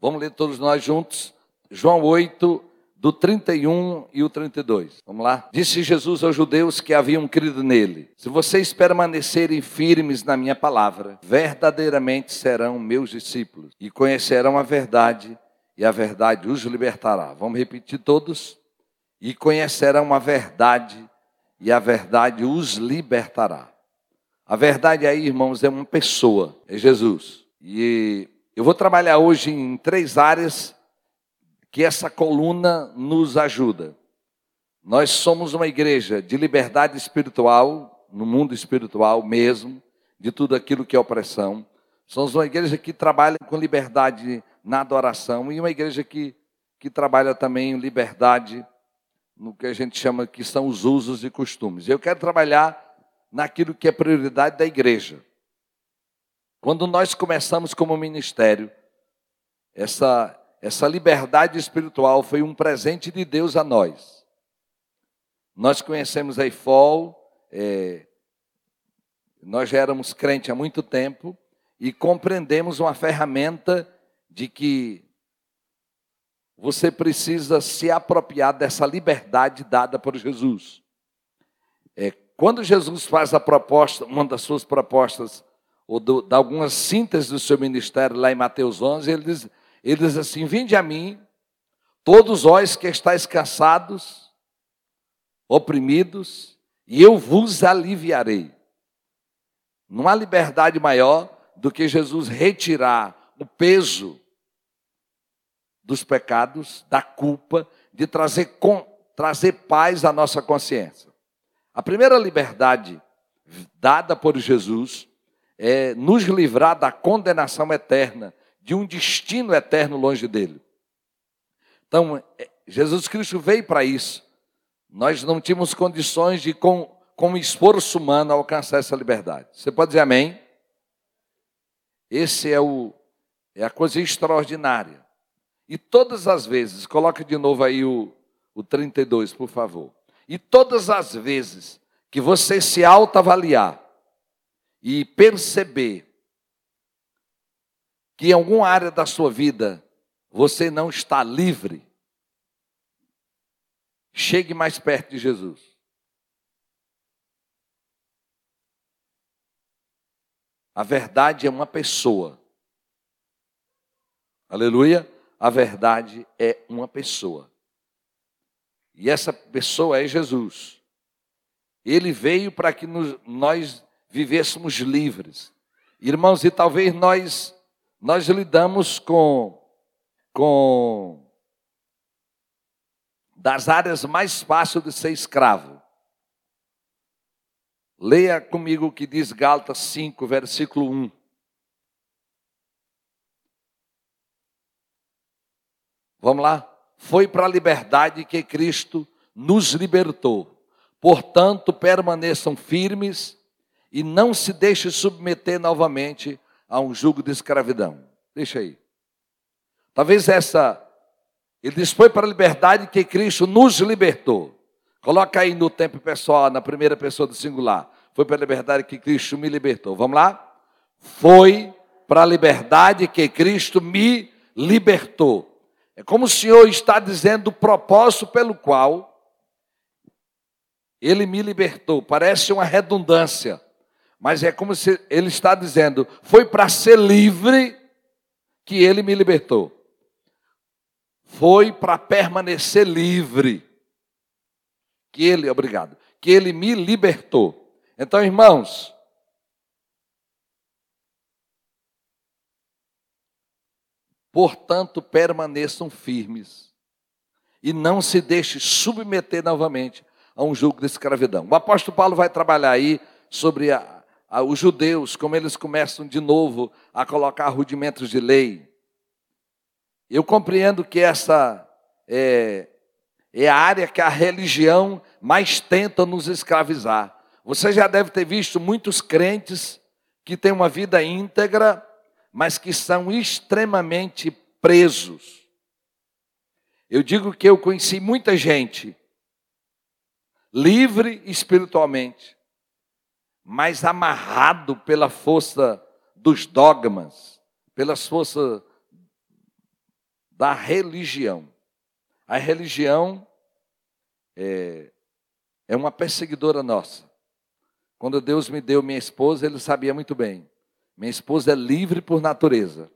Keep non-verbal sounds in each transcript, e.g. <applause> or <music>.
Vamos ler todos nós juntos. João 8, do 31 e o 32. Vamos lá? Disse Jesus aos judeus que haviam crido nele: Se vocês permanecerem firmes na minha palavra, verdadeiramente serão meus discípulos e conhecerão a verdade, e a verdade os libertará. Vamos repetir todos? E conhecerão a verdade, e a verdade os libertará. A verdade aí, irmãos, é uma pessoa, é Jesus. E eu vou trabalhar hoje em três áreas que essa coluna nos ajuda. Nós somos uma igreja de liberdade espiritual, no mundo espiritual mesmo, de tudo aquilo que é opressão. Somos uma igreja que trabalha com liberdade na adoração e uma igreja que, que trabalha também liberdade no que a gente chama que são os usos e costumes. Eu quero trabalhar naquilo que é prioridade da igreja. Quando nós começamos como ministério, essa essa liberdade espiritual foi um presente de Deus a nós. Nós conhecemos a IFOL, é, nós já éramos crentes há muito tempo e compreendemos uma ferramenta de que você precisa se apropriar dessa liberdade dada por Jesus. É, quando Jesus faz a proposta, uma das suas propostas, ou do, de algumas sínteses do seu ministério lá em Mateus 11, ele diz: ele diz assim: Vinde a mim, todos vós que estáis cansados, oprimidos, e eu vos aliviarei. Não há liberdade maior do que Jesus retirar o peso dos pecados, da culpa, de trazer, com, trazer paz à nossa consciência. A primeira liberdade dada por Jesus é nos livrar da condenação eterna de um destino eterno longe dele. Então, é, Jesus Cristo veio para isso. Nós não tínhamos condições de, com, com esforço humano, alcançar essa liberdade. Você pode dizer amém? Esse é, o, é a coisa extraordinária. E todas as vezes, coloque de novo aí o, o 32, por favor. E todas as vezes que você se autoavaliar e perceber que em alguma área da sua vida você não está livre, chegue mais perto de Jesus. A verdade é uma pessoa. Aleluia. A verdade é uma pessoa. E essa pessoa é Jesus. Ele veio para que nos, nós vivêssemos livres. Irmãos, e talvez nós nós lidamos com, com das áreas mais fáceis de ser escravo. Leia comigo o que diz Gálatas 5, versículo 1. Vamos lá? Foi para a liberdade que Cristo nos libertou. Portanto, permaneçam firmes e não se deixem submeter novamente a um jugo de escravidão. Deixa aí. Talvez essa. Ele diz: foi para a liberdade que Cristo nos libertou. Coloca aí no tempo pessoal, na primeira pessoa do singular. Foi para a liberdade que Cristo me libertou. Vamos lá? Foi para a liberdade que Cristo me libertou. É como o Senhor está dizendo o propósito pelo qual Ele me libertou. Parece uma redundância. Mas é como se ele está dizendo: foi para ser livre que ele me libertou. Foi para permanecer livre que ele, obrigado, que ele me libertou. Então, irmãos, portanto, permaneçam firmes e não se deixe submeter novamente a um jugo de escravidão. O apóstolo Paulo vai trabalhar aí sobre a, os judeus, como eles começam de novo a colocar rudimentos de lei. Eu compreendo que essa é, é a área que a religião mais tenta nos escravizar. Você já deve ter visto muitos crentes que têm uma vida íntegra, mas que são extremamente presos. Eu digo que eu conheci muita gente livre espiritualmente, mas amarrado pela força dos dogmas, pela força da religião. A religião é, é uma perseguidora nossa. Quando Deus me deu minha esposa, Ele sabia muito bem. Minha esposa é livre por natureza.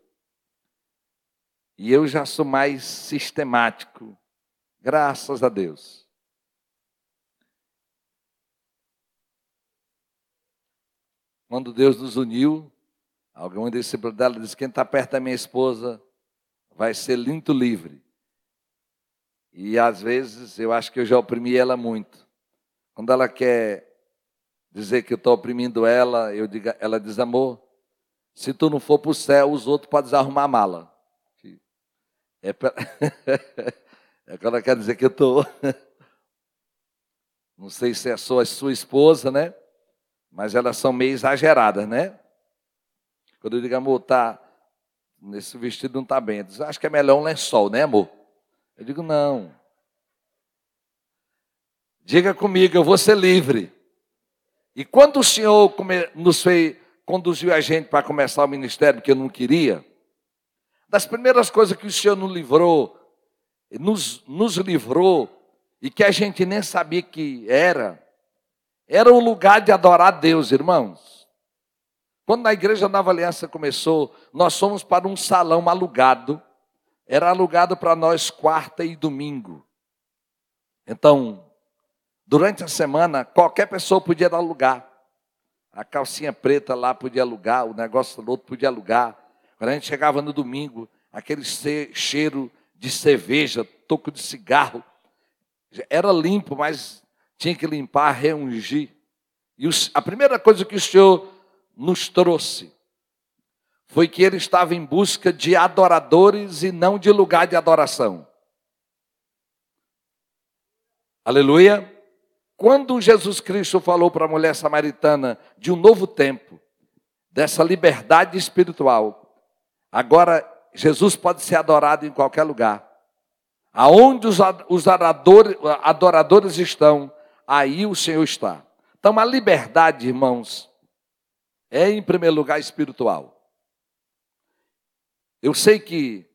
E eu já sou mais sistemático, graças a Deus. Quando Deus nos uniu, alguém discípulo dela disse: Quem está perto da minha esposa vai ser muito livre. E às vezes eu acho que eu já oprimi ela muito. Quando ela quer dizer que eu estou oprimindo ela, eu digo, ela diz: Amor, se tu não for para o céu, os outros podem desarrumar a mala. É, pra... <laughs> é quando ela quer dizer que eu estou. <laughs> Não sei se é sua, sua esposa, né? Mas elas são meio exageradas, né? Quando eu digo, amor, tá, nesse vestido não está bem. Diz, acho que é melhor um lençol, né, amor? Eu digo, não. Diga comigo, eu vou ser livre. E quando o Senhor nos fez, conduziu a gente para começar o ministério que eu não queria, das primeiras coisas que o Senhor nos livrou, nos, nos livrou, e que a gente nem sabia que era, era o lugar de adorar a Deus, irmãos. Quando na igreja Nova Aliança começou, nós fomos para um salão alugado, era alugado para nós quarta e domingo. Então, durante a semana, qualquer pessoa podia alugar. A calcinha preta lá podia alugar, o negócio do outro podia alugar. Quando a gente chegava no domingo, aquele cheiro de cerveja, toco de cigarro, era limpo, mas tinha que limpar, reungir. E a primeira coisa que o Senhor nos trouxe foi que ele estava em busca de adoradores e não de lugar de adoração. Aleluia. Quando Jesus Cristo falou para a mulher samaritana de um novo tempo, dessa liberdade espiritual, Agora, Jesus pode ser adorado em qualquer lugar. Aonde os adoradores, estão, aí o Senhor está. Então, a liberdade, irmãos, é em primeiro lugar espiritual. Eu sei que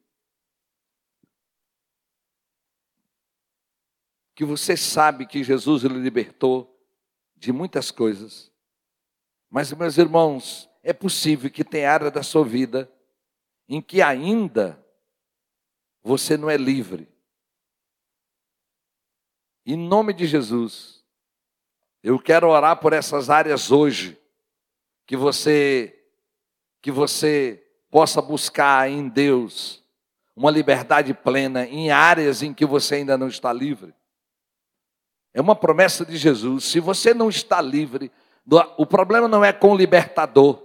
que você sabe que Jesus lhe libertou de muitas coisas. Mas, meus irmãos, é possível que tenha área da sua vida em que ainda você não é livre. Em nome de Jesus, eu quero orar por essas áreas hoje, que você que você possa buscar em Deus uma liberdade plena em áreas em que você ainda não está livre. É uma promessa de Jesus. Se você não está livre, o problema não é com o libertador.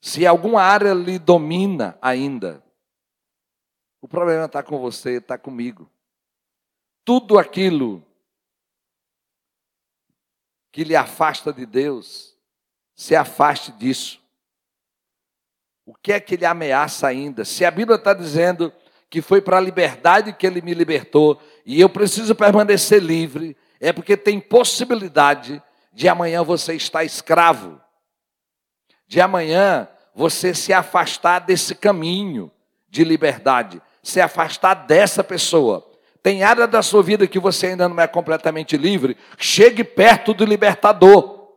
Se alguma área lhe domina ainda, o problema está com você, está comigo. Tudo aquilo que lhe afasta de Deus, se afaste disso. O que é que lhe ameaça ainda? Se a Bíblia está dizendo que foi para a liberdade que ele me libertou e eu preciso permanecer livre, é porque tem possibilidade de amanhã você estar escravo, de amanhã você se afastar desse caminho de liberdade, se afastar dessa pessoa. Tem área da sua vida que você ainda não é completamente livre, chegue perto do libertador.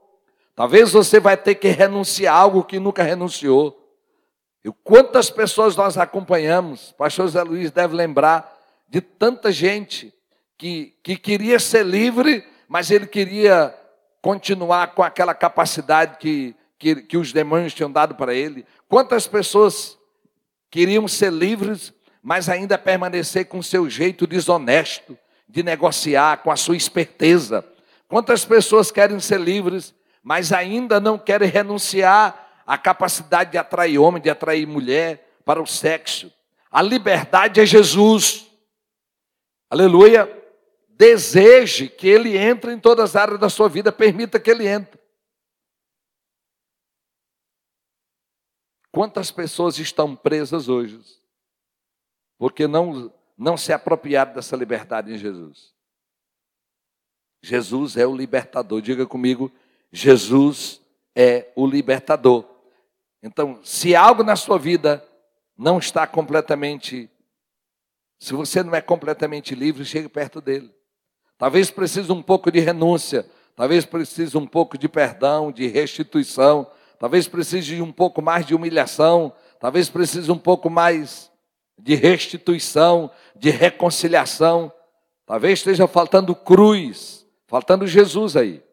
Talvez você vai ter que renunciar algo que nunca renunciou. E quantas pessoas nós acompanhamos, pastor Zé Luiz deve lembrar de tanta gente que, que queria ser livre, mas ele queria continuar com aquela capacidade que que, que os demônios tinham dado para ele. Quantas pessoas queriam ser livres, mas ainda permanecer com seu jeito desonesto de negociar, com a sua esperteza. Quantas pessoas querem ser livres, mas ainda não querem renunciar à capacidade de atrair homem, de atrair mulher para o sexo. A liberdade é Jesus. Aleluia. Deseje que ele entre em todas as áreas da sua vida, permita que ele entre. Quantas pessoas estão presas hoje porque não, não se apropriaram dessa liberdade em Jesus? Jesus é o libertador. Diga comigo, Jesus é o libertador. Então, se algo na sua vida não está completamente, se você não é completamente livre, chegue perto dele. Talvez precise um pouco de renúncia, talvez precise um pouco de perdão, de restituição, talvez precise de um pouco mais de humilhação, talvez precise um pouco mais de restituição, de reconciliação. Talvez esteja faltando cruz, faltando Jesus aí.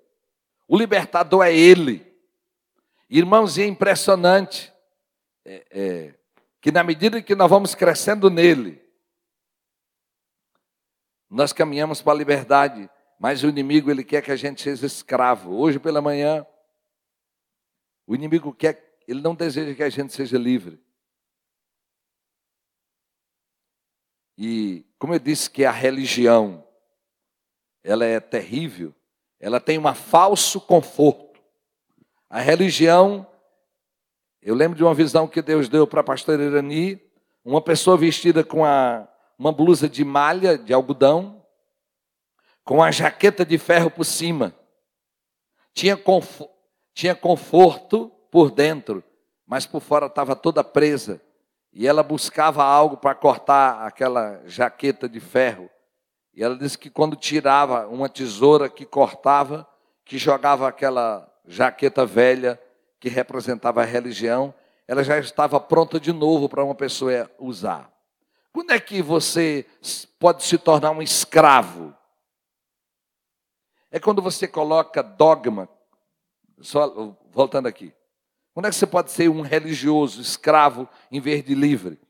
O libertador é Ele. Irmãos, é impressionante é, é, que na medida que nós vamos crescendo nele, nós caminhamos para a liberdade, mas o inimigo ele quer que a gente seja escravo. Hoje pela manhã, o inimigo quer, ele não deseja que a gente seja livre. E como eu disse que a religião ela é terrível, ela tem um falso conforto. A religião, eu lembro de uma visão que Deus deu para a pastora Irani, uma pessoa vestida com a, uma blusa de malha, de algodão, com a jaqueta de ferro por cima. Tinha, tinha conforto por dentro, mas por fora estava toda presa. E ela buscava algo para cortar aquela jaqueta de ferro. E ela disse que quando tirava uma tesoura que cortava, que jogava aquela jaqueta velha que representava a religião, ela já estava pronta de novo para uma pessoa usar. Quando é que você pode se tornar um escravo? É quando você coloca dogma. Só voltando aqui. Quando é que você pode ser um religioso, escravo, em vez de livre?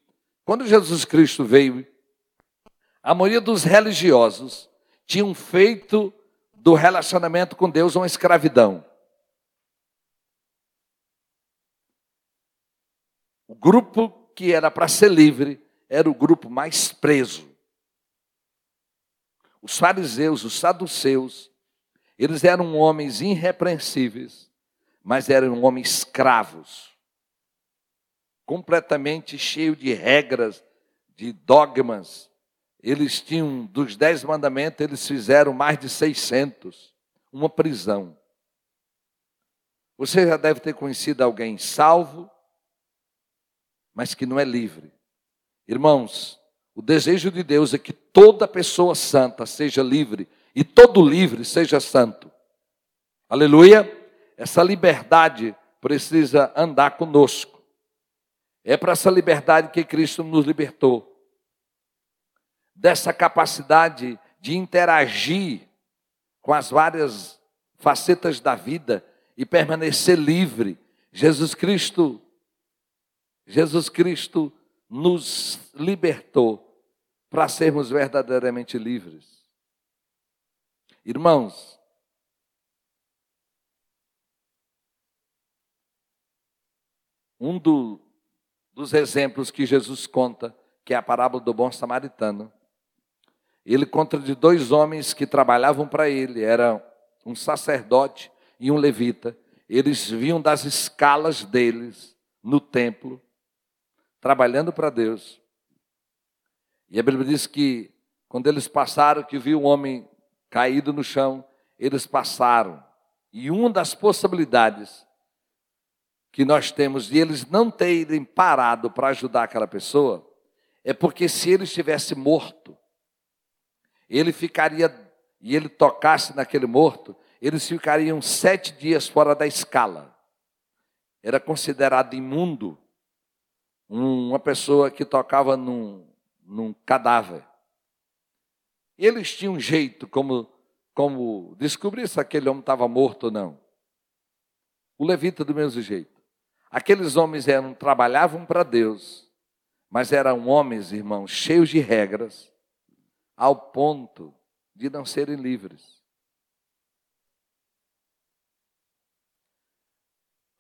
Quando Jesus Cristo veio, a maioria dos religiosos tinham feito do relacionamento com Deus uma escravidão. O grupo que era para ser livre era o grupo mais preso. Os fariseus, os saduceus, eles eram homens irrepreensíveis, mas eram homens escravos, completamente cheios de regras, de dogmas. Eles tinham, dos dez mandamentos, eles fizeram mais de 600, uma prisão. Você já deve ter conhecido alguém salvo, mas que não é livre. Irmãos, o desejo de Deus é que toda pessoa santa seja livre e todo livre seja santo. Aleluia! Essa liberdade precisa andar conosco. É para essa liberdade que Cristo nos libertou. Dessa capacidade de interagir com as várias facetas da vida e permanecer livre. Jesus Cristo Jesus Cristo nos libertou para sermos verdadeiramente livres. Irmãos, Um do, dos exemplos que Jesus conta, que é a parábola do bom samaritano, ele conta de dois homens que trabalhavam para ele, era um sacerdote e um levita. Eles vinham das escalas deles no templo, trabalhando para Deus. E a Bíblia diz que quando eles passaram, que viu um homem caído no chão, eles passaram. E uma das possibilidades que nós temos de eles não terem parado para ajudar aquela pessoa, é porque se ele estivesse morto, ele ficaria, e ele tocasse naquele morto, eles ficariam sete dias fora da escala. Era considerado imundo uma pessoa que tocava num, num cadáver. E eles tinham um jeito como, como descobrir se aquele homem estava morto ou não. O levita do mesmo jeito. Aqueles homens eram, trabalhavam para Deus, mas eram homens, irmãos, cheios de regras, ao ponto de não serem livres.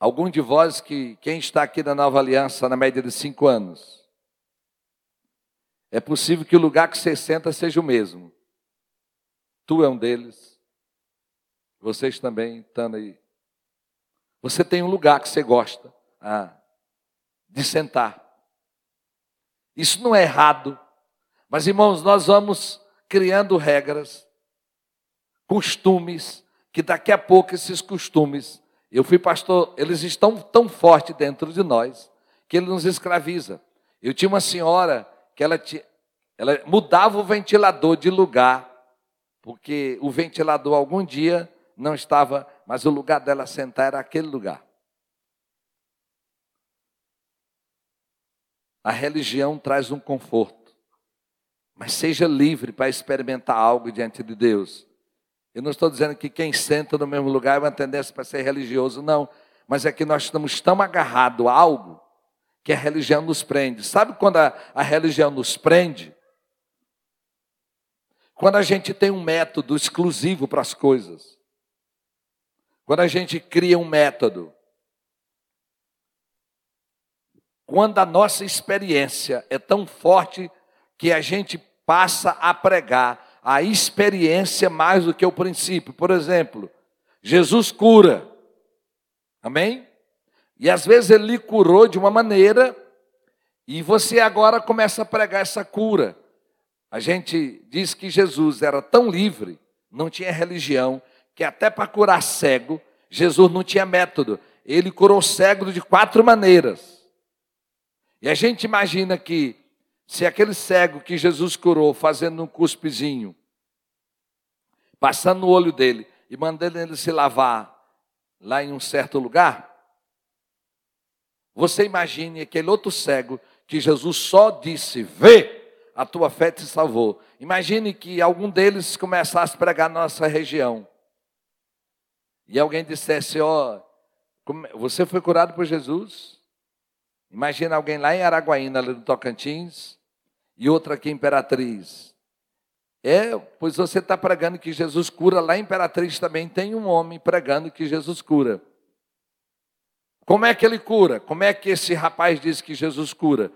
Algum de vós que, quem está aqui na nova aliança na média de cinco anos, é possível que o lugar que você senta seja o mesmo. Tu é um deles. Vocês também estão aí. Você tem um lugar que você gosta ah, de sentar. Isso não é errado. Mas, irmãos, nós vamos criando regras, costumes, que daqui a pouco esses costumes, eu fui pastor, eles estão tão fortes dentro de nós, que ele nos escraviza. Eu tinha uma senhora que ela, tinha, ela mudava o ventilador de lugar, porque o ventilador algum dia não estava, mas o lugar dela sentar era aquele lugar. A religião traz um conforto, mas seja livre para experimentar algo diante de Deus. Eu não estou dizendo que quem senta no mesmo lugar é uma tendência para ser religioso, não. Mas é que nós estamos tão agarrados a algo que a religião nos prende. Sabe quando a, a religião nos prende? Quando a gente tem um método exclusivo para as coisas. Quando a gente cria um método. Quando a nossa experiência é tão forte que a gente passa a pregar a experiência mais do que o princípio. Por exemplo, Jesus cura. Amém? E às vezes ele curou de uma maneira e você agora começa a pregar essa cura. A gente diz que Jesus era tão livre, não tinha religião, que até para curar cego, Jesus não tinha método. Ele curou cego de quatro maneiras. E a gente imagina que se aquele cego que Jesus curou, fazendo um cuspezinho, passando no olho dele e mandando ele se lavar lá em um certo lugar, você imagine aquele outro cego que Jesus só disse: Vê, a tua fé te salvou. Imagine que algum deles começasse a pregar na nossa região. E alguém dissesse: Ó, oh, você foi curado por Jesus? Imagina alguém lá em Araguaína, ali no Tocantins, e outra aqui em Imperatriz. É, pois você está pregando que Jesus cura. Lá em Imperatriz também tem um homem pregando que Jesus cura. Como é que ele cura? Como é que esse rapaz diz que Jesus cura?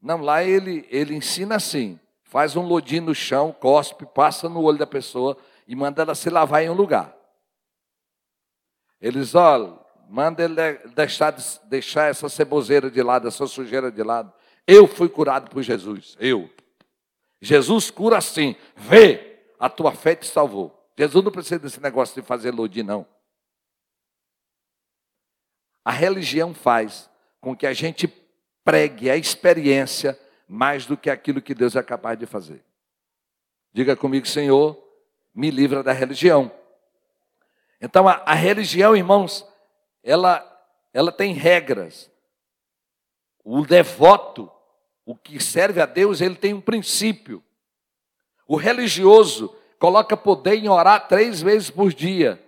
Não, lá ele, ele ensina assim: faz um lodinho no chão, cospe, passa no olho da pessoa e manda ela se lavar em um lugar. Eles, olha, manda ele deixar, deixar essa ceboseira de lado, essa sujeira de lado. Eu fui curado por Jesus, eu. Jesus cura assim, vê, a tua fé te salvou. Jesus não precisa desse negócio de fazer lodi, não. A religião faz com que a gente pregue a experiência mais do que aquilo que Deus é capaz de fazer. Diga comigo, Senhor, me livra da religião. Então, a, a religião, irmãos, ela, ela tem regras. O devoto, o que serve a Deus, ele tem um princípio. O religioso coloca poder em orar três vezes por dia.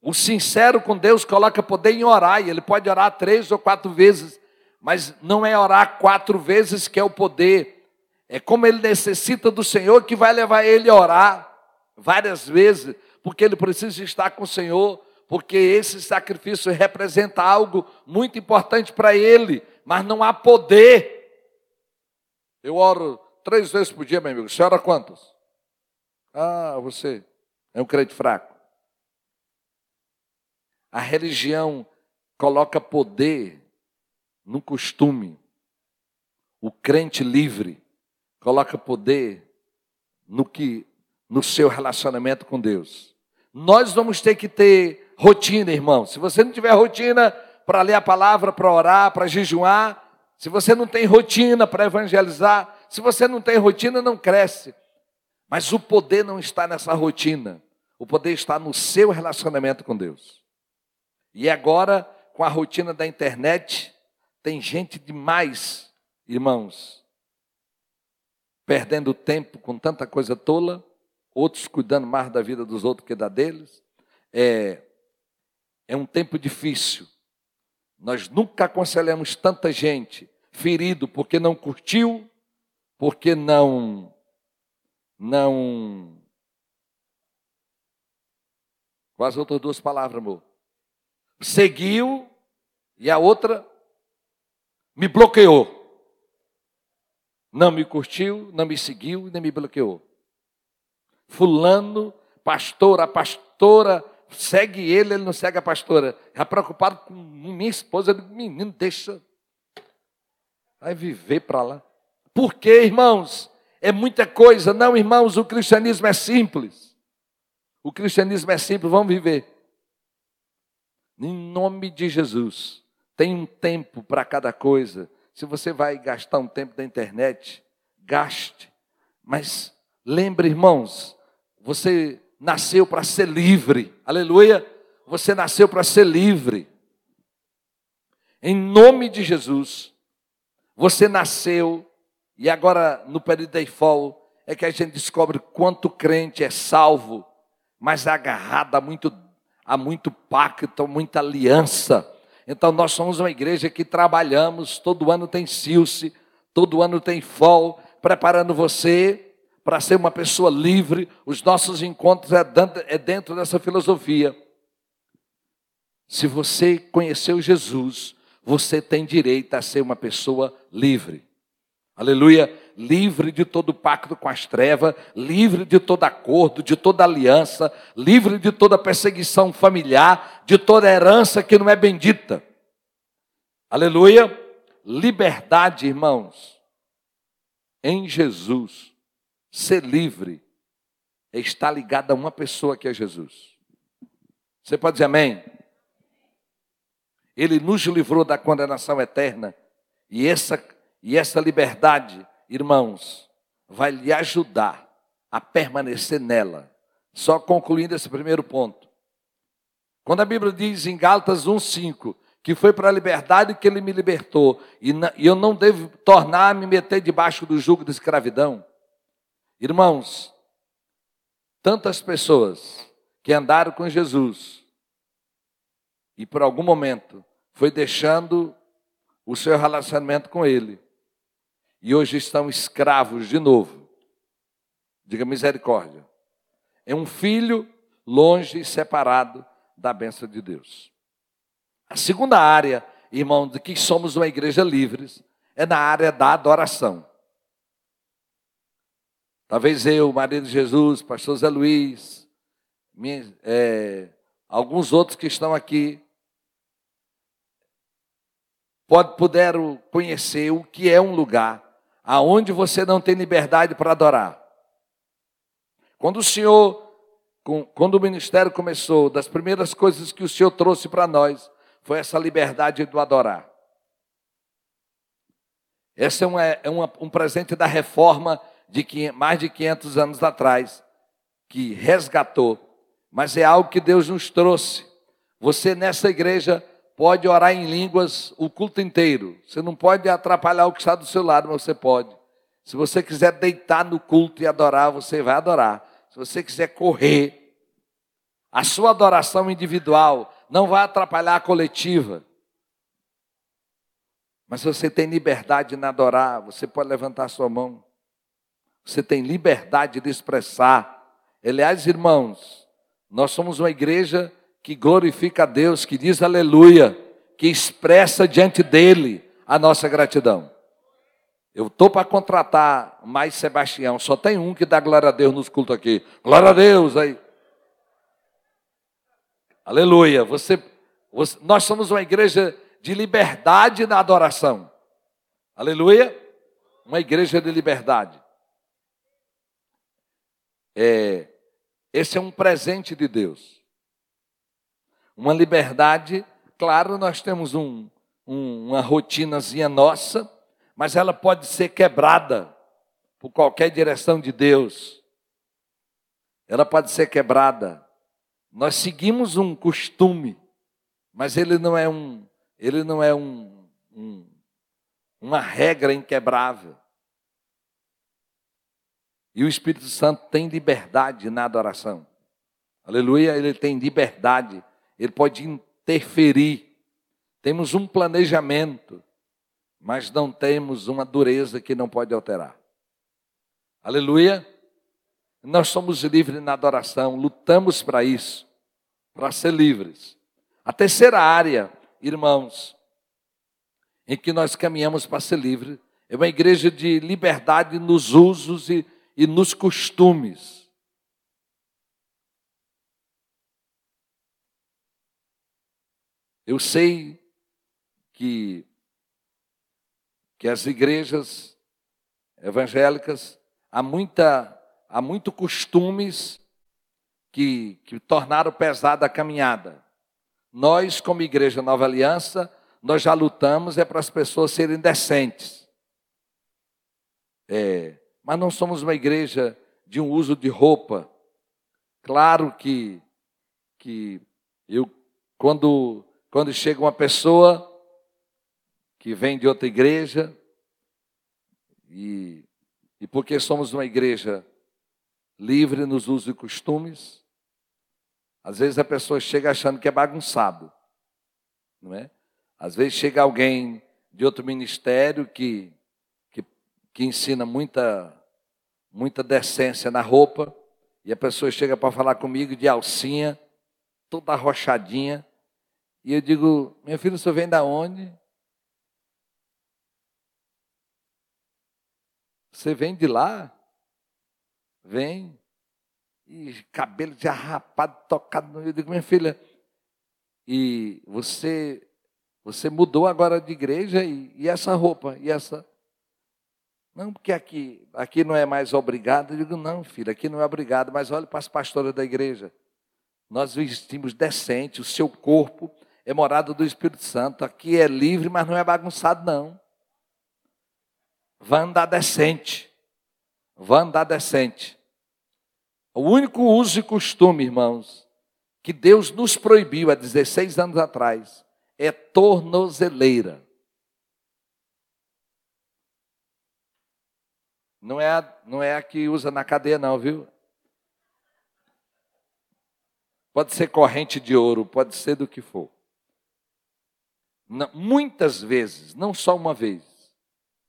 O sincero com Deus coloca poder em orar, e ele pode orar três ou quatro vezes, mas não é orar quatro vezes que é o poder. É como ele necessita do Senhor que vai levar ele a orar várias vezes, porque ele precisa estar com o Senhor, porque esse sacrifício representa algo muito importante para ele, mas não há poder eu oro três vezes por dia, meu amigo. Você ora quantos? Ah, você é um crente fraco. A religião coloca poder no costume. O crente livre coloca poder no que no seu relacionamento com Deus. Nós vamos ter que ter rotina, irmão. Se você não tiver rotina para ler a palavra, para orar, para jejuar, se você não tem rotina para evangelizar, se você não tem rotina, não cresce. Mas o poder não está nessa rotina. O poder está no seu relacionamento com Deus. E agora, com a rotina da internet, tem gente demais, irmãos, perdendo tempo com tanta coisa tola, outros cuidando mais da vida dos outros que da deles. É, é um tempo difícil. Nós nunca aconselhamos tanta gente ferido porque não curtiu, porque não não Quais outras duas palavras, amor? Seguiu e a outra me bloqueou. Não me curtiu, não me seguiu, nem me bloqueou. Fulano, pastora, pastora segue ele, ele não segue a pastora. Já preocupado com minha esposa, eu digo, menino, deixa. Vai viver para lá. Por quê, irmãos? É muita coisa. Não, irmãos, o cristianismo é simples. O cristianismo é simples, vamos viver. Em nome de Jesus. Tem um tempo para cada coisa. se você vai gastar um tempo da internet, gaste. Mas lembre, irmãos, você nasceu para ser livre. Aleluia! Você nasceu para ser livre. Em nome de Jesus, você nasceu e agora no período da IFOL é que a gente descobre quanto crente é salvo, mas é agarrado a muito, a muito pacto, muita aliança. Então nós somos uma igreja que trabalhamos, todo ano tem Silce, todo ano tem FOL, preparando você para ser uma pessoa livre. Os nossos encontros é dentro, é dentro dessa filosofia. Se você conheceu Jesus, você tem direito a ser uma pessoa livre. Aleluia. Livre de todo pacto com as trevas, livre de todo acordo, de toda aliança, livre de toda perseguição familiar, de toda herança que não é bendita. Aleluia. Liberdade, irmãos, em Jesus. Ser livre é estar ligado a uma pessoa que é Jesus. Você pode dizer amém? Ele nos livrou da condenação eterna. E essa, e essa liberdade, irmãos, vai lhe ajudar a permanecer nela. Só concluindo esse primeiro ponto. Quando a Bíblia diz em Gálatas 1,5 que foi para a liberdade que ele me libertou, e, e eu não devo tornar a me meter debaixo do jugo de escravidão. Irmãos, tantas pessoas que andaram com Jesus e por algum momento foi deixando o seu relacionamento com Ele e hoje estão escravos de novo. Diga misericórdia. É um filho longe e separado da bênção de Deus. A segunda área, irmão, de que somos uma igreja livres, é na área da adoração. Talvez eu, marido de Jesus, pastor Zé Luiz, minha, é, alguns outros que estão aqui, pode, puderam conhecer o que é um lugar aonde você não tem liberdade para adorar. Quando o Senhor, quando o ministério começou, das primeiras coisas que o Senhor trouxe para nós foi essa liberdade do adorar. Esse é, uma, é uma, um presente da reforma de mais de 500 anos atrás, que resgatou, mas é algo que Deus nos trouxe. Você nessa igreja pode orar em línguas o culto inteiro. Você não pode atrapalhar o que está do seu lado, mas você pode. Se você quiser deitar no culto e adorar, você vai adorar. Se você quiser correr, a sua adoração individual não vai atrapalhar a coletiva. Mas se você tem liberdade na adorar, você pode levantar sua mão. Você tem liberdade de expressar. Aliás, irmãos, nós somos uma igreja que glorifica a Deus, que diz aleluia, que expressa diante dele a nossa gratidão. Eu estou para contratar mais Sebastião, só tem um que dá glória a Deus nos cultos aqui. Glória a Deus aí. Aleluia. Você, você, nós somos uma igreja de liberdade na adoração. Aleluia. Uma igreja de liberdade. É, esse é um presente de Deus. Uma liberdade, claro, nós temos um, um, uma rotinazinha nossa, mas ela pode ser quebrada por qualquer direção de Deus. Ela pode ser quebrada. Nós seguimos um costume, mas ele não é um, ele não é um, um uma regra inquebrável. E o Espírito Santo tem liberdade na adoração. Aleluia, ele tem liberdade ele pode interferir. Temos um planejamento, mas não temos uma dureza que não pode alterar. Aleluia. Nós somos livres na adoração, lutamos para isso, para ser livres. A terceira área, irmãos, em que nós caminhamos para ser livres, é uma igreja de liberdade nos usos e, e nos costumes. Eu sei que, que as igrejas evangélicas há, muita, há muito costumes que, que tornaram pesada a caminhada. Nós, como Igreja Nova Aliança, nós já lutamos é para as pessoas serem decentes. É, mas não somos uma igreja de um uso de roupa. Claro que, que eu, quando, quando chega uma pessoa que vem de outra igreja, e, e porque somos uma igreja livre nos usos e costumes, às vezes a pessoa chega achando que é bagunçado, não é? Às vezes chega alguém de outro ministério que, que, ensina muita, muita decência na roupa, e a pessoa chega para falar comigo de alcinha, toda arrochadinha, e eu digo, meu filho, você vem da onde? Você vem de lá? Vem. E cabelo de arrapado, tocado. Eu digo, minha filha, e você você mudou agora de igreja e, e essa roupa, e essa. Não, porque aqui, aqui não é mais obrigado. Eu digo, não, filho, aqui não é obrigado, mas olhe para as pastoras da igreja. Nós vestimos decente, o seu corpo é morada do Espírito Santo. Aqui é livre, mas não é bagunçado, não. Vai andar decente. Vai andar decente. O único uso e costume, irmãos, que Deus nos proibiu há 16 anos atrás, é tornozeleira. Não é, a, não é a que usa na cadeia, não, viu? Pode ser corrente de ouro, pode ser do que for. Não, muitas vezes, não só uma vez,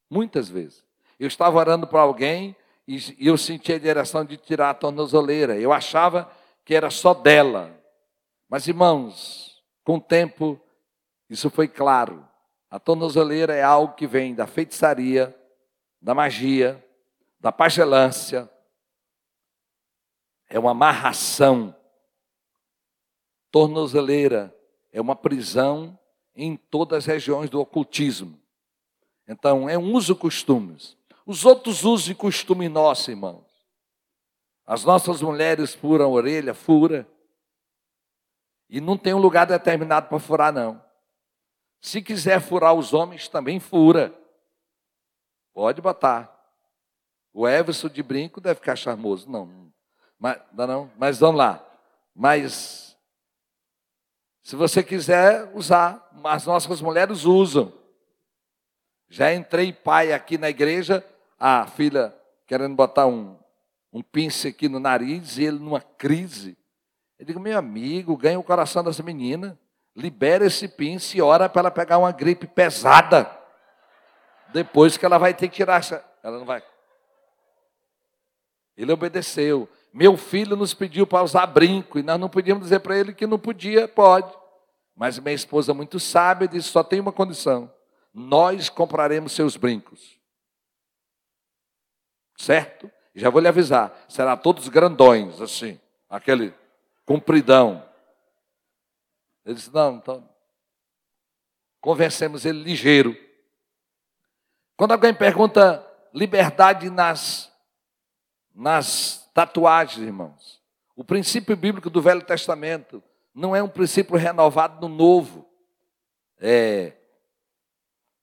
muitas vezes. Eu estava orando para alguém e, e eu senti a direção de tirar a tornozeleira. Eu achava que era só dela. Mas, irmãos, com o tempo isso foi claro. A tornozeleira é algo que vem da feitiçaria, da magia, da pagelância. É uma amarração. Tornozeleira é uma prisão em todas as regiões do ocultismo. Então, é um uso costumes. Os outros usos e costumes nossos, irmãos. As nossas mulheres furam a orelha, fura. E não tem um lugar determinado para furar, não. Se quiser furar os homens, também fura. Pode botar. O Everson de brinco deve ficar charmoso. Não, mas, não, não, mas vamos lá. Mas, se você quiser usar, as nossas mulheres usam. Já entrei pai aqui na igreja, a filha querendo botar um, um pince aqui no nariz, e ele numa crise. Eu digo, meu amigo, ganha o coração dessa menina libera esse pince e ora para ela pegar uma gripe pesada. Depois que ela vai ter que tirar essa. Ela não vai. Ele obedeceu. Meu filho nos pediu para usar brinco, e nós não podíamos dizer para ele que não podia, pode. Mas minha esposa, muito sábia, disse: só tem uma condição: nós compraremos seus brincos. Certo? Já vou lhe avisar: será todos grandões, assim, aquele compridão. Ele disse: Não, então. Convencemos ele ligeiro. Quando alguém pergunta liberdade nas, nas tatuagens, irmãos, o princípio bíblico do Velho Testamento não é um princípio renovado no Novo. É,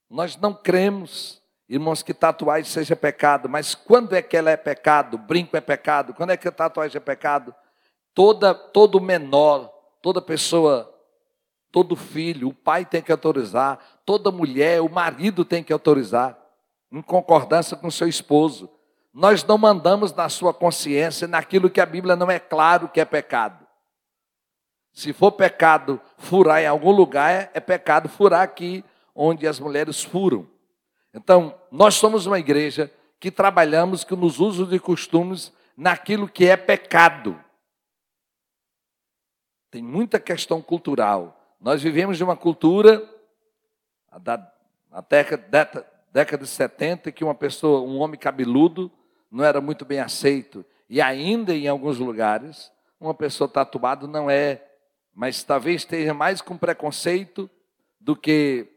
nós não cremos, irmãos, que tatuagem seja pecado, mas quando é que ela é pecado? Brinco é pecado. Quando é que a tatuagem é pecado? Toda, todo menor, toda pessoa Todo filho, o pai tem que autorizar, toda mulher, o marido tem que autorizar, em concordância com seu esposo. Nós não mandamos na sua consciência naquilo que a Bíblia não é claro que é pecado. Se for pecado furar em algum lugar, é, é pecado furar aqui onde as mulheres furam. Então, nós somos uma igreja que trabalhamos que nos usos e costumes naquilo que é pecado. Tem muita questão cultural. Nós vivemos de uma cultura da, década de 70 que uma pessoa, um homem cabeludo, não era muito bem aceito. E ainda em alguns lugares, uma pessoa tatuada não é, mas talvez esteja mais com preconceito do que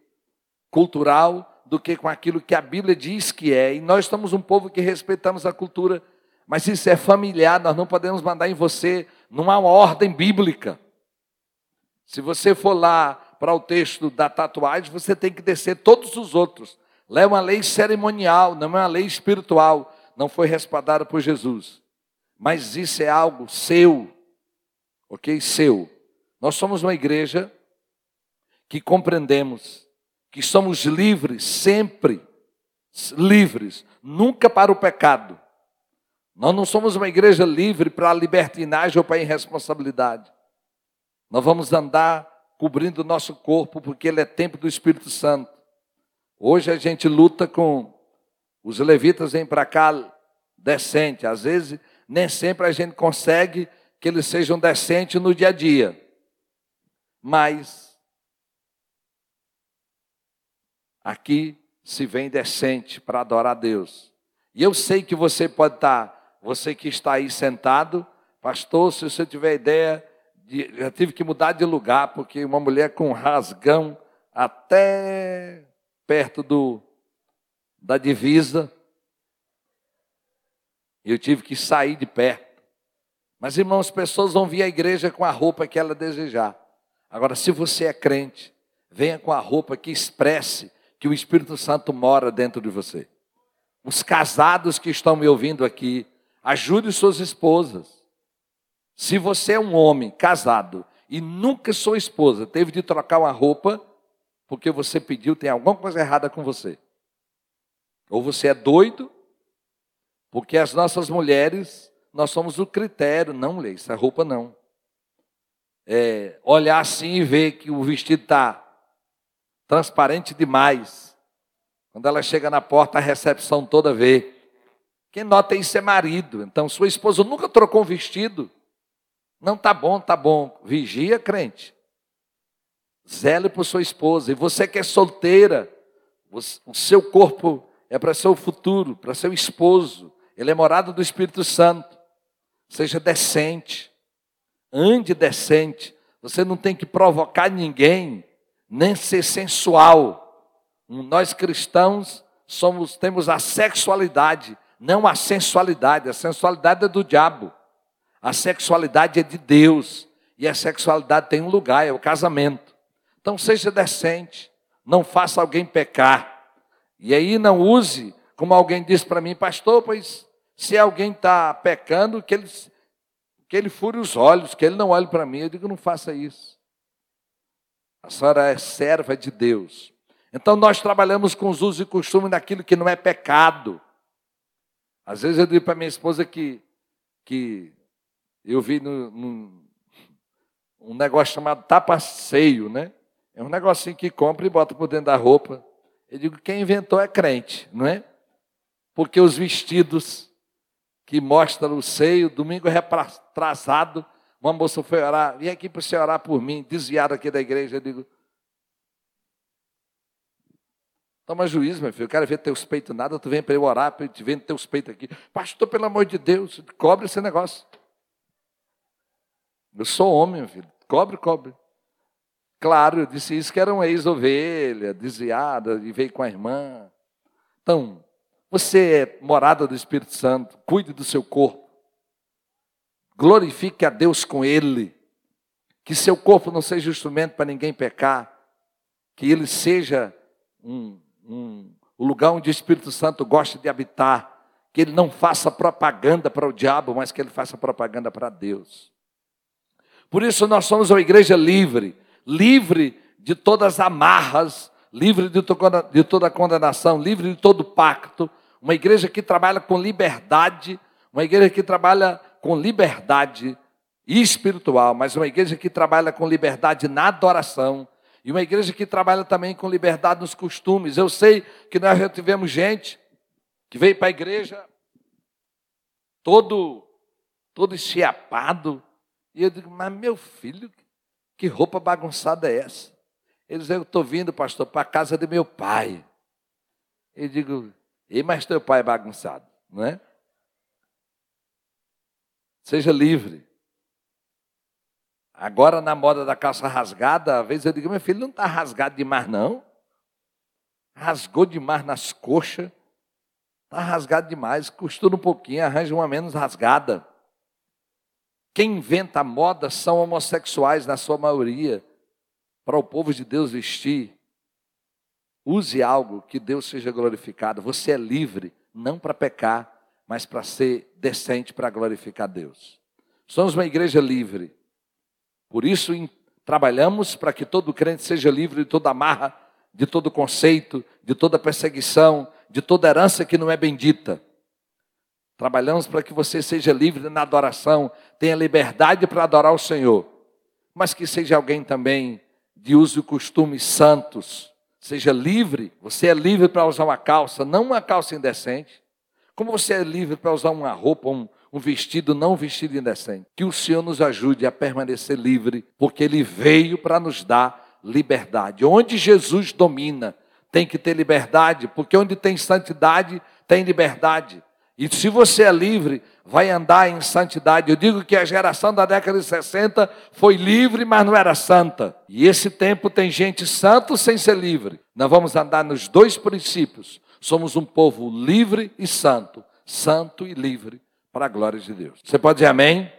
cultural, do que com aquilo que a Bíblia diz que é. E nós somos um povo que respeitamos a cultura, mas isso é familiar, nós não podemos mandar em você, não há uma ordem bíblica. Se você for lá para o texto da tatuagem, você tem que descer todos os outros. Lá é uma lei cerimonial, não é uma lei espiritual. Não foi respaldada por Jesus. Mas isso é algo seu, ok? Seu. Nós somos uma igreja que compreendemos que somos livres sempre, livres, nunca para o pecado. Nós não somos uma igreja livre para a libertinagem ou para a irresponsabilidade. Nós vamos andar cobrindo o nosso corpo porque ele é tempo do Espírito Santo. Hoje a gente luta com os levitas vêm para cá decente, às vezes nem sempre a gente consegue que eles sejam decentes no dia a dia. Mas aqui se vem decente para adorar a Deus. E eu sei que você pode estar, você que está aí sentado, pastor, se você tiver ideia, de, já tive que mudar de lugar, porque uma mulher com rasgão até perto do, da divisa, eu tive que sair de perto. Mas, irmãos, pessoas vão vir à igreja com a roupa que ela desejar. Agora, se você é crente, venha com a roupa que expresse que o Espírito Santo mora dentro de você. Os casados que estão me ouvindo aqui, ajude suas esposas. Se você é um homem casado e nunca sua esposa teve de trocar uma roupa porque você pediu, tem alguma coisa errada com você. Ou você é doido, porque as nossas mulheres, nós somos o critério, não, mulher, isso é roupa não é, olhar assim e ver que o vestido está transparente demais. Quando ela chega na porta, a recepção toda vê. Quem nota isso é marido. Então, sua esposa nunca trocou um vestido. Não tá bom, tá bom. Vigia, crente. Zele por sua esposa. E você que é solteira, o seu corpo é para seu futuro, para seu esposo. Ele é morado do Espírito Santo. Seja decente ande decente. Você não tem que provocar ninguém, nem ser sensual. Nós cristãos somos temos a sexualidade, não a sensualidade. A sensualidade é do diabo. A sexualidade é de Deus. E a sexualidade tem um lugar, é o casamento. Então seja decente, não faça alguém pecar. E aí não use, como alguém disse para mim, pastor, pois se alguém está pecando, que ele que ele fure os olhos, que ele não olhe para mim. Eu digo, não faça isso. A senhora é serva de Deus. Então nós trabalhamos com os usos e costumes daquilo que não é pecado. Às vezes eu digo para minha esposa que, que eu vi no, no, um negócio chamado tapaceio, né? É um negocinho que compra e bota por dentro da roupa. Eu digo, quem inventou é crente, não é? Porque os vestidos que mostra o seio. Domingo retrasado, uma moça foi orar, vem aqui para você orar por mim, desviado aqui da igreja. Eu digo, toma juízo, meu filho, eu quero ver teus peitos nada, tu vem para eu orar, para eu te ver teus peitos aqui. Pastor, pelo amor de Deus, cobre esse negócio. Eu sou homem, meu filho, cobre, cobre. Claro, eu disse isso que era uma ex-ovelha, desviada, e veio com a irmã. Então, você é morada do Espírito Santo, cuide do seu corpo. Glorifique a Deus com ele. Que seu corpo não seja instrumento para ninguém pecar. Que ele seja um, um, o lugar onde o Espírito Santo gosta de habitar. Que ele não faça propaganda para o diabo, mas que ele faça propaganda para Deus. Por isso nós somos uma igreja livre, livre de todas as amarras, livre de toda a condenação, livre de todo pacto, uma igreja que trabalha com liberdade, uma igreja que trabalha com liberdade espiritual, mas uma igreja que trabalha com liberdade na adoração, e uma igreja que trabalha também com liberdade nos costumes. Eu sei que nós já tivemos gente que veio para a igreja todo todo enchiapado, e eu digo, mas meu filho, que roupa bagunçada é essa? Eles eu estou vindo, pastor, para a casa de meu pai. Eu digo, e mas teu pai é bagunçado, não é? Seja livre. Agora, na moda da calça rasgada, às vezes eu digo, meu filho, não está rasgado demais, não. Rasgou demais nas coxas. Está rasgado demais. Costura um pouquinho, arranja uma menos rasgada. Quem inventa moda são homossexuais, na sua maioria. para o povo de Deus vestir, use algo que Deus seja glorificado. Você é livre, não para pecar, mas para ser decente, para glorificar Deus. Somos uma igreja livre. Por isso, trabalhamos para que todo crente seja livre de toda amarra, de todo conceito, de toda perseguição, de toda herança que não é bendita. Trabalhamos para que você seja livre na adoração, tenha liberdade para adorar o Senhor, mas que seja alguém também de uso e costumes santos. Seja livre, você é livre para usar uma calça, não uma calça indecente. Como você é livre para usar uma roupa, um, um vestido, não um vestido indecente. Que o Senhor nos ajude a permanecer livre, porque Ele veio para nos dar liberdade. Onde Jesus domina, tem que ter liberdade, porque onde tem santidade, tem liberdade. E se você é livre, vai andar em santidade. Eu digo que a geração da década de 60 foi livre, mas não era santa. E esse tempo tem gente santo sem ser livre. Nós vamos andar nos dois princípios. Somos um povo livre e santo, santo e livre para a glória de Deus. Você pode dizer amém?